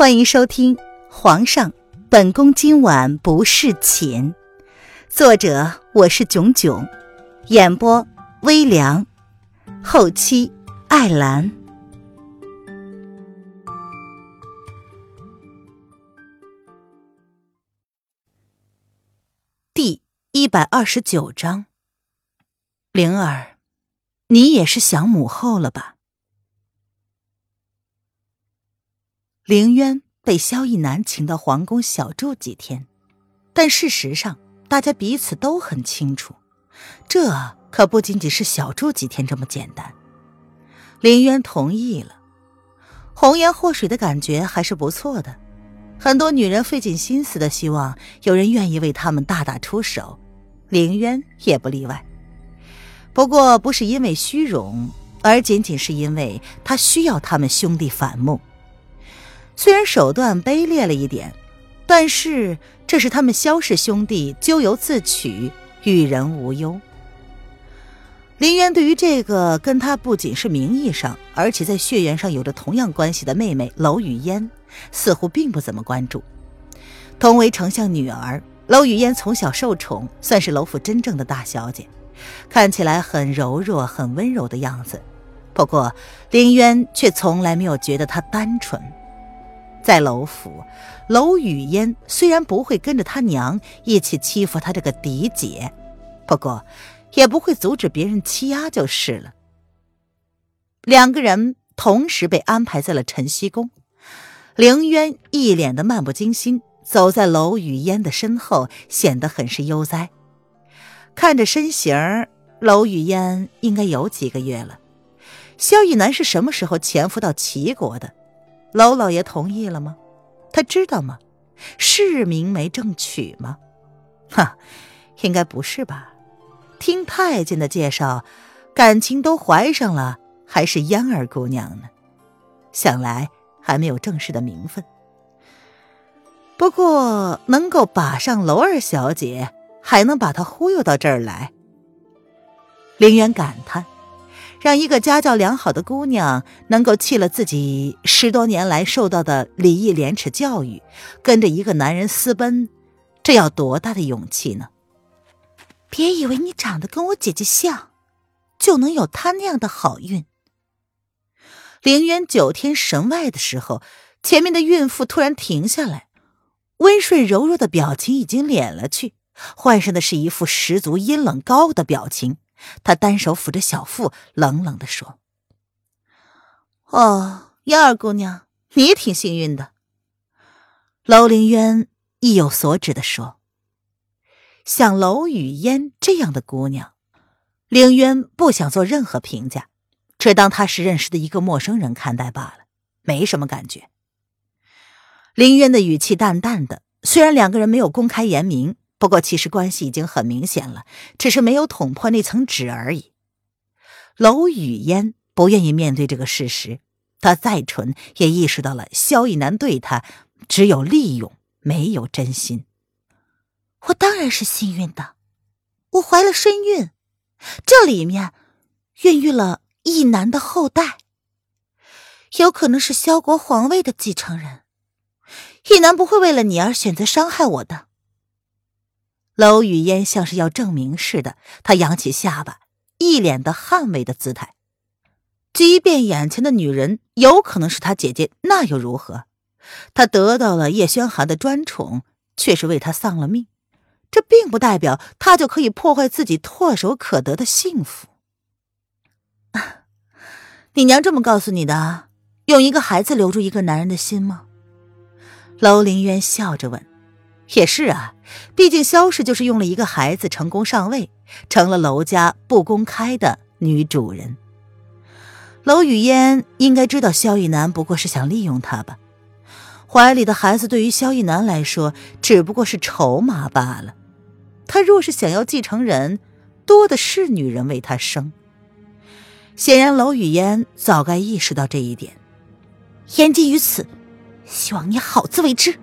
欢迎收听《皇上，本宫今晚不侍寝》，作者我是囧囧，演播微凉，后期艾兰。第一百二十九章，灵儿，你也是想母后了吧？凌渊被萧逸南请到皇宫小住几天，但事实上，大家彼此都很清楚，这可不仅仅是小住几天这么简单。凌渊同意了，红颜祸水的感觉还是不错的。很多女人费尽心思的希望有人愿意为他们大打出手，凌渊也不例外。不过，不是因为虚荣，而仅仅是因为他需要他们兄弟反目。虽然手段卑劣了一点，但是这是他们萧氏兄弟咎由自取，与人无忧。林渊对于这个跟他不仅是名义上，而且在血缘上有着同样关系的妹妹娄雨嫣，似乎并不怎么关注。同为丞相女儿，娄雨嫣从小受宠，算是娄府真正的大小姐，看起来很柔弱、很温柔的样子。不过林渊却从来没有觉得她单纯。在楼府，楼雨嫣虽然不会跟着他娘一起欺负他这个嫡姐，不过也不会阻止别人欺压就是了。两个人同时被安排在了晨曦宫，凌渊一脸的漫不经心，走在楼雨嫣的身后，显得很是悠哉。看着身形，楼雨嫣应该有几个月了。萧逸南是什么时候潜伏到齐国的？娄老爷同意了吗？他知道吗？是明媒正娶吗？哈，应该不是吧。听太监的介绍，感情都怀上了，还是嫣儿姑娘呢。想来还没有正式的名分。不过能够把上娄二小姐，还能把她忽悠到这儿来，凌渊感叹。让一个家教良好的姑娘能够弃了自己十多年来受到的礼义廉耻教育，跟着一个男人私奔，这要多大的勇气呢？别以为你长得跟我姐姐像，就能有她那样的好运。凌渊九天神外的时候，前面的孕妇突然停下来，温顺柔弱的表情已经敛了去，换上的是一副十足阴冷高傲的表情。他单手抚着小腹，冷冷的说：“哦，燕儿姑娘，你也挺幸运的。”楼凌渊意有所指的说：“像楼雨嫣这样的姑娘，凌渊不想做任何评价，只当她是认识的一个陌生人看待罢了，没什么感觉。”凌渊的语气淡淡的，虽然两个人没有公开言明。不过，其实关系已经很明显了，只是没有捅破那层纸而已。娄雨嫣不愿意面对这个事实，她再蠢也意识到了萧逸南对她只有利用，没有真心。我当然是幸运的，我怀了身孕，这里面孕育了逸南的后代，有可能是萧国皇位的继承人。逸南不会为了你而选择伤害我的。娄雨嫣像是要证明似的，她扬起下巴，一脸的捍卫的姿态。即便眼前的女人有可能是她姐姐，那又如何？她得到了叶轩寒的专宠，却是为他丧了命，这并不代表她就可以破坏自己唾手可得的幸福。你娘这么告诉你的？用一个孩子留住一个男人的心吗？娄凌渊笑着问。也是啊，毕竟萧氏就是用了一个孩子成功上位，成了娄家不公开的女主人。娄雨嫣应该知道萧逸南不过是想利用她吧？怀里的孩子对于萧逸南来说只不过是筹码罢了。他若是想要继承人，多的是女人为他生。显然，娄雨嫣早该意识到这一点。言尽于此，希望你好自为之。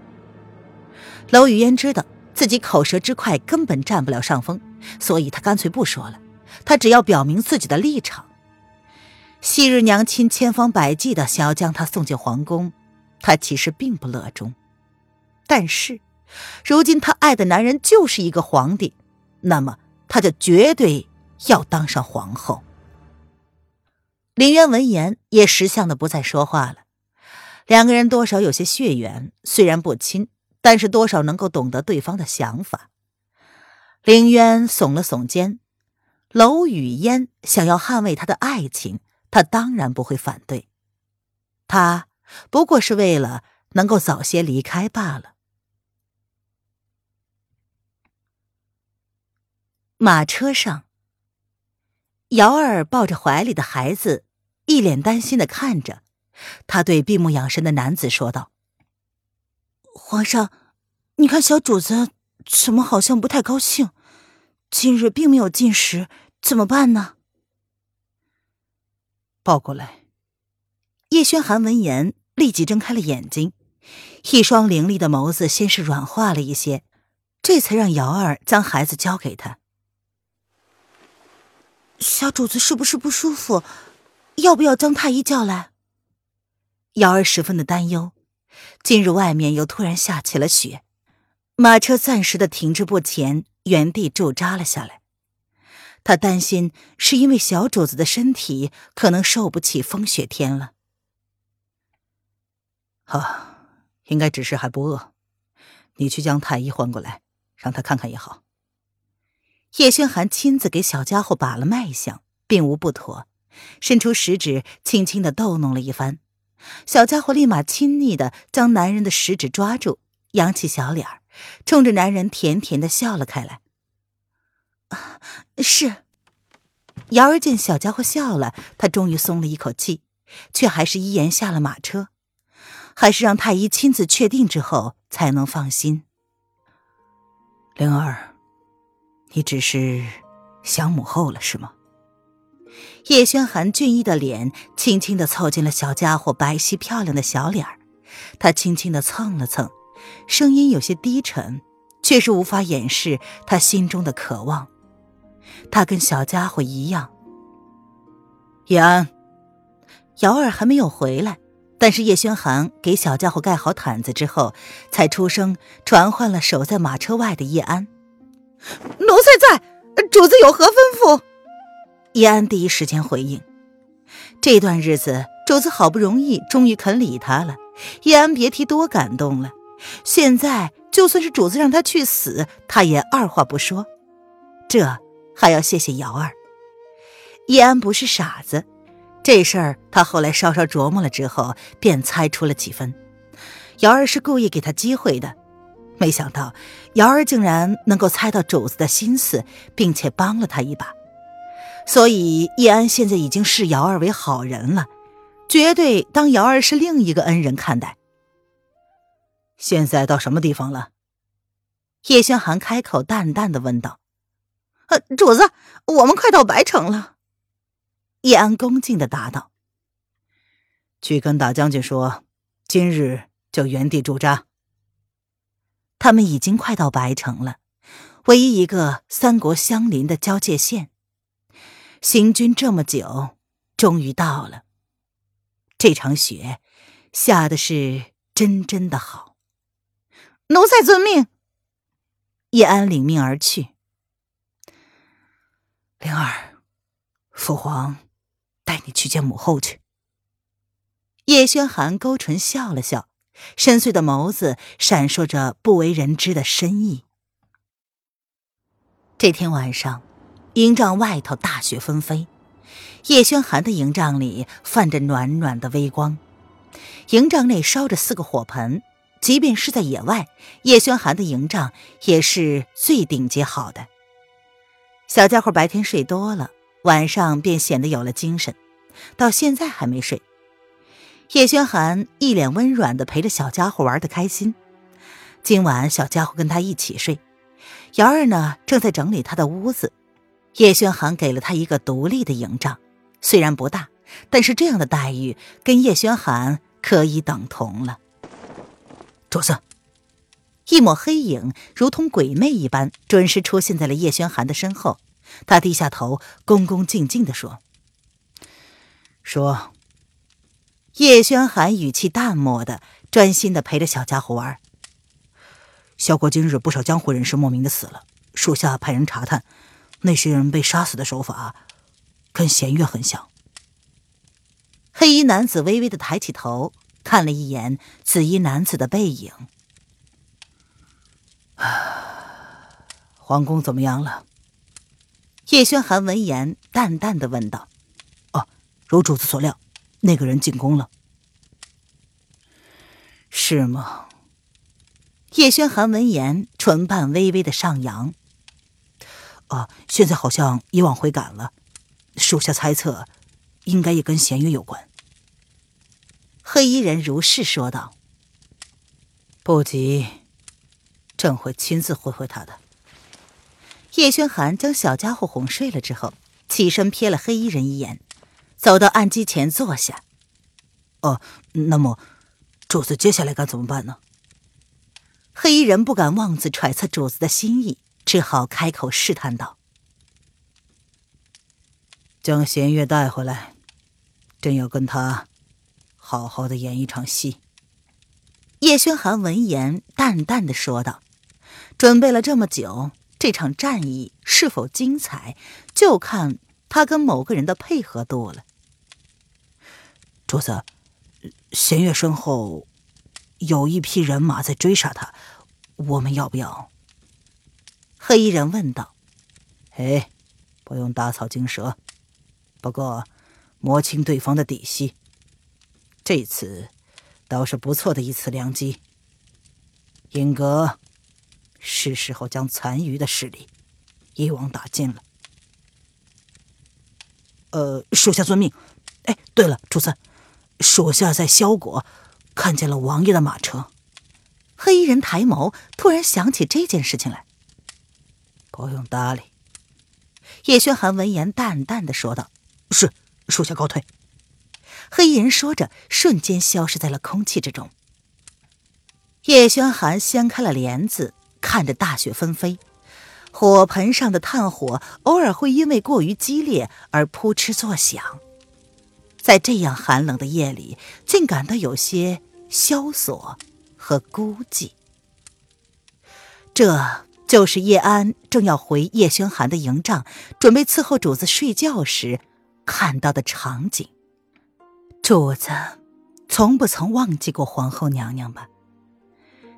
娄雨嫣知道自己口舌之快根本占不了上风，所以他干脆不说了。他只要表明自己的立场。昔日娘亲千方百计的想要将他送进皇宫，他其实并不乐衷。但是，如今他爱的男人就是一个皇帝，那么他就绝对要当上皇后。林渊闻言也识相的不再说话了。两个人多少有些血缘，虽然不亲，但是多少能够懂得对方的想法。凌渊耸了耸肩，楼雨烟想要捍卫他的爱情，他当然不会反对。他不过是为了能够早些离开罢了。马车上，瑶儿抱着怀里的孩子，一脸担心的看着。他对闭目养神的男子说道：“皇上，你看小主子怎么好像不太高兴？今日并没有进食，怎么办呢？”抱过来。叶轩寒闻言立即睁开了眼睛，一双凌厉的眸子先是软化了一些，这才让瑶儿将孩子交给他。小主子是不是不舒服？要不要将太医叫来？瑶儿十分的担忧。进入外面又突然下起了雪，马车暂时的停滞不前，原地驻扎了下来。他担心是因为小主子的身体可能受不起风雪天了。啊，应该只是还不饿。你去将太医唤过来，让他看看也好。叶轩寒亲自给小家伙把了脉象，并无不妥，伸出食指轻轻的逗弄了一番，小家伙立马亲昵的将男人的食指抓住，扬起小脸儿，冲着男人甜甜的笑了开来。是，瑶儿见小家伙笑了，他终于松了一口气，却还是依言下了马车，还是让太医亲自确定之后才能放心。灵儿。你只是想母后了，是吗？叶轩寒俊逸的脸轻轻的凑近了小家伙白皙漂亮的小脸儿，他轻轻的蹭了蹭，声音有些低沉，却是无法掩饰他心中的渴望。他跟小家伙一样。叶安，瑶儿还没有回来，但是叶轩寒给小家伙盖好毯子之后，才出声传唤了守在马车外的叶安。奴才在，主子有何吩咐？叶安第一时间回应。这段日子，主子好不容易终于肯理他了，叶安别提多感动了。现在就算是主子让他去死，他也二话不说。这还要谢谢瑶儿。叶安不是傻子，这事儿他后来稍稍琢磨了之后，便猜出了几分。瑶儿是故意给他机会的。没想到瑶儿竟然能够猜到主子的心思，并且帮了他一把，所以叶安现在已经视瑶儿为好人了，绝对当瑶儿是另一个恩人看待。现在到什么地方了？叶轩寒开口淡淡的问道：“呃，主子，我们快到白城了。”叶安恭敬的答道：“去跟大将军说，今日就原地驻扎。”他们已经快到白城了，唯一一个三国相邻的交界线。行军这么久，终于到了。这场雪下的是真真的好。奴才遵命。叶安领命而去。灵儿，父皇带你去见母后去。叶轩寒勾唇笑了笑。深邃的眸子闪烁着不为人知的深意。这天晚上，营帐外头大雪纷飞，叶轩寒的营帐里泛着暖暖的微光。营帐内烧着四个火盆，即便是在野外，叶轩寒的营帐也是最顶级好的。小家伙白天睡多了，晚上便显得有了精神，到现在还没睡。叶轩寒一脸温软的陪着小家伙玩的开心。今晚小家伙跟他一起睡，瑶儿呢正在整理他的屋子。叶轩寒给了他一个独立的营帐，虽然不大，但是这样的待遇跟叶轩寒可以等同了。主子，一抹黑影如同鬼魅一般，准时出现在了叶轩寒的身后。他低下头，恭恭敬敬地说：“说。”叶轩寒语气淡漠的专心的陪着小家伙玩。萧国今日不少江湖人士莫名的死了，属下派人查探，那些人被杀死的手法跟弦月很像。黑衣男子微微的抬起头，看了一眼紫衣男子的背影。皇宫怎么样了？叶轩寒闻言，淡淡的问道：“哦，如主子所料，那个人进宫了。”是吗？叶轩寒闻言，唇瓣微微的上扬。啊，现在好像已往回赶了。属下猜测，应该也跟弦月有关。黑衣人如是说道。不急，朕会亲自会会他的。叶轩寒将小家伙哄睡了之后，起身瞥了黑衣人一眼，走到案几前坐下。哦，那么，主子接下来该怎么办呢？黑衣人不敢妄自揣测主子的心意，只好开口试探道：“将弦月带回来，朕要跟他好好的演一场戏。”叶轩寒闻言，淡淡的说道：“准备了这么久，这场战役是否精彩，就看他跟某个人的配合度了。”主子，弦月身后。有一批人马在追杀他，我们要不要？黑衣人问道。哎，不用打草惊蛇，不过摸清对方的底细，这次倒是不错的一次良机。尹阁，是时候将残余的势力一网打尽了。呃，属下遵命。哎，对了，主子，属下在萧国。看见了王爷的马车，黑衣人抬眸，突然想起这件事情来。不用搭理。叶轩寒闻言，淡淡的说道：“是，属下告退。”黑衣人说着，瞬间消失在了空气之中。叶轩寒掀开了帘子，看着大雪纷飞，火盆上的炭火偶尔会因为过于激烈而扑哧作响，在这样寒冷的夜里，竟感到有些。萧索和孤寂，这就是叶安正要回叶轩寒的营帐，准备伺候主子睡觉时看到的场景。主子从不曾忘记过皇后娘娘吧？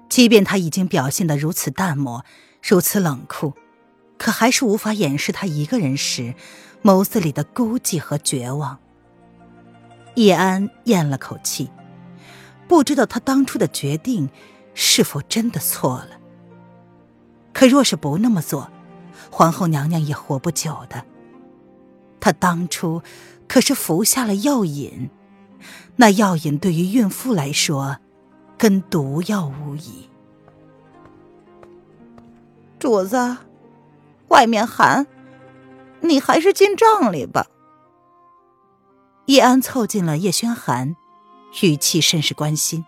即便他已经表现得如此淡漠，如此冷酷，可还是无法掩饰他一个人时眸子里的孤寂和绝望。叶安咽了口气。不知道他当初的决定是否真的错了。可若是不那么做，皇后娘娘也活不久的。她当初可是服下了药引，那药引对于孕妇来说，跟毒药无异。主子，外面寒，你还是进帐里吧。叶安凑近了叶轩寒。语气甚是关心。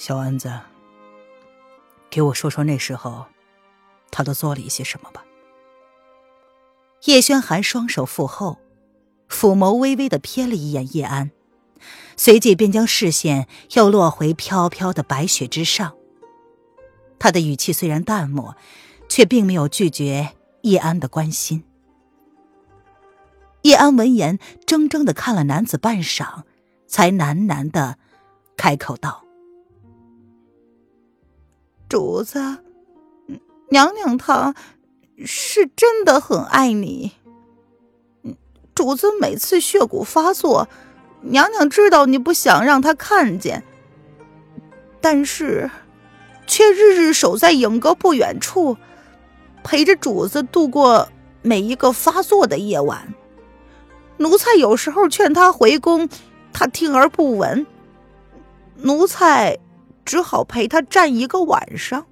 小安子，给我说说那时候，他都做了一些什么吧。叶轩寒双手负后，抚眸微微的瞥了一眼叶安，随即便将视线又落回飘飘的白雪之上。他的语气虽然淡漠，却并没有拒绝叶安的关心。叶安闻言，怔怔的看了男子半晌，才喃喃的开口道：“主子，娘娘她是真的很爱你。主子每次血骨发作，娘娘知道你不想让她看见，但是却日日守在影阁不远处，陪着主子度过每一个发作的夜晚。”奴才有时候劝她回宫，她听而不闻。奴才只好陪他站一个晚上。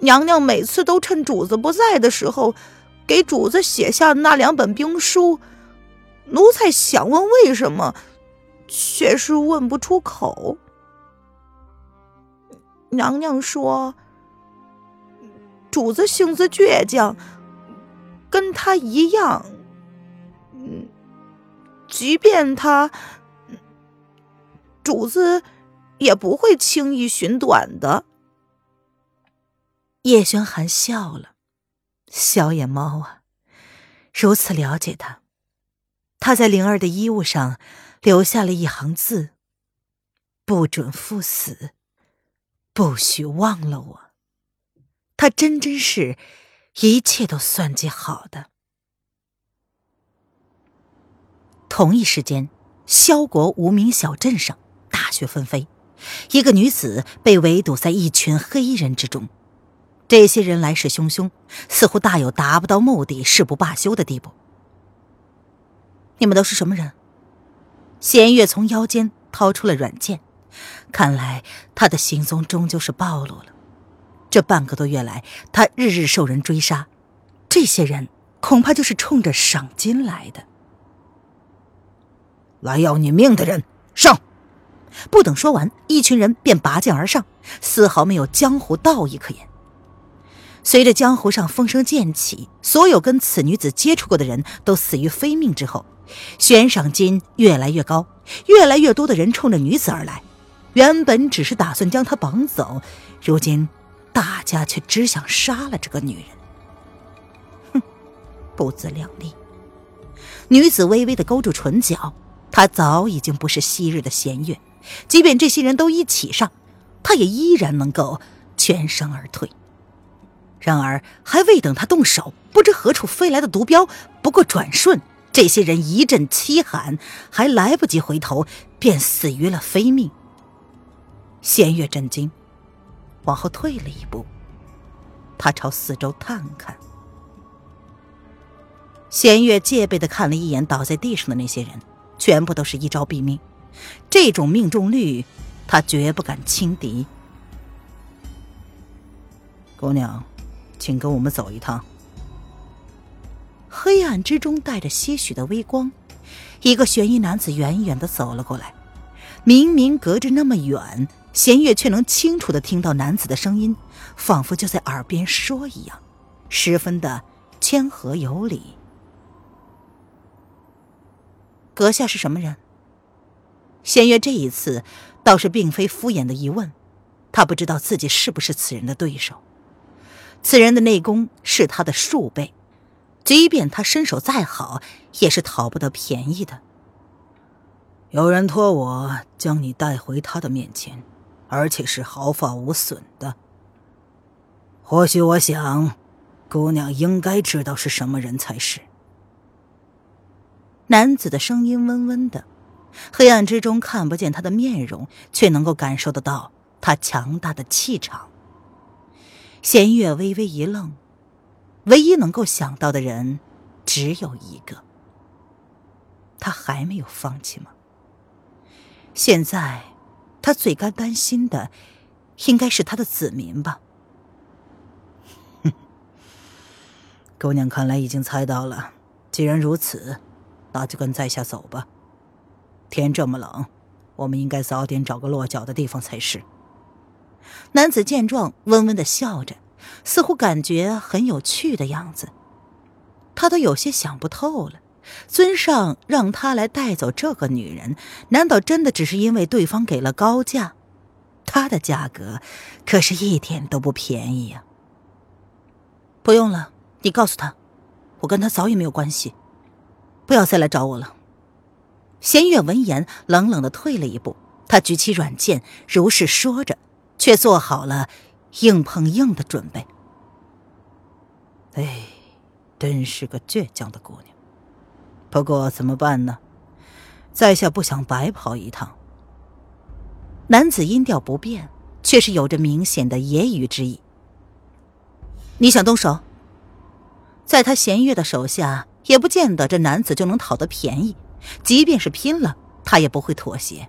娘娘每次都趁主子不在的时候，给主子写下那两本兵书。奴才想问为什么，却是问不出口。娘娘说：“主子性子倔强。”跟他一样，嗯，即便他主子也不会轻易寻短的。叶轩寒笑了，小野猫啊，如此了解他。他在灵儿的衣物上留下了一行字：“不准赴死，不许忘了我。”他真真是一切都算计好的。同一时间，萧国无名小镇上大雪纷飞，一个女子被围堵在一群黑衣人之中。这些人来势汹汹，似乎大有达不到目的誓不罢休的地步。你们都是什么人？弦月从腰间掏出了软剑，看来他的行踪终究是暴露了。这半个多月来，他日日受人追杀，这些人恐怕就是冲着赏金来的。来要你命的人上！不等说完，一群人便拔剑而上，丝毫没有江湖道义可言。随着江湖上风声渐起，所有跟此女子接触过的人都死于非命之后，悬赏金越来越高，越来越多的人冲着女子而来。原本只是打算将她绑走，如今大家却只想杀了这个女人。哼，不自量力！女子微微的勾住唇角。她早已经不是昔日的弦月，即便这些人都一起上，他也依然能够全身而退。然而，还未等他动手，不知何处飞来的毒镖，不过转瞬，这些人一阵凄喊，还来不及回头，便死于了非命。弦月震惊，往后退了一步，他朝四周探看。弦月戒备的看了一眼倒在地上的那些人。全部都是一招毙命，这种命中率，他绝不敢轻敌。姑娘，请跟我们走一趟。黑暗之中带着些许的微光，一个悬疑男子远远的走了过来。明明隔着那么远，弦月却能清楚的听到男子的声音，仿佛就在耳边说一样，十分的谦和有礼。阁下是什么人？弦月这一次倒是并非敷衍的疑问，他不知道自己是不是此人的对手。此人的内功是他的数倍，即便他身手再好，也是讨不得便宜的。有人托我将你带回他的面前，而且是毫发无损的。或许我想，姑娘应该知道是什么人才是。男子的声音温温的，黑暗之中看不见他的面容，却能够感受得到他强大的气场。弦月微微一愣，唯一能够想到的人只有一个。他还没有放弃吗？现在，他最该担心的，应该是他的子民吧。哼，姑娘看来已经猜到了。既然如此。那就跟在下走吧。天这么冷，我们应该早点找个落脚的地方才是。男子见状，温温的笑着，似乎感觉很有趣的样子。他都有些想不透了，尊上让他来带走这个女人，难道真的只是因为对方给了高价？他的价格可是一点都不便宜呀。不用了，你告诉他，我跟他早已没有关系。不要再来找我了。弦月闻言，冷冷的退了一步。他举起软剑，如是说着，却做好了硬碰硬的准备。哎，真是个倔强的姑娘。不过怎么办呢？在下不想白跑一趟。男子音调不变，却是有着明显的揶揄之意。你想动手？在他弦月的手下。也不见得这男子就能讨得便宜，即便是拼了，他也不会妥协。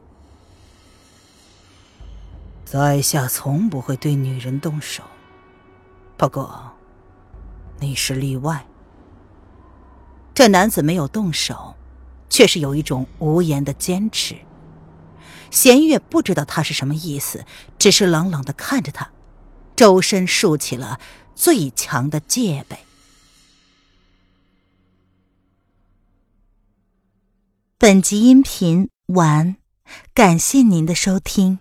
在下从不会对女人动手，不过你是例外。这男子没有动手，却是有一种无言的坚持。弦月不知道他是什么意思，只是冷冷的看着他，周身竖起了最强的戒备。本集音频完，感谢您的收听。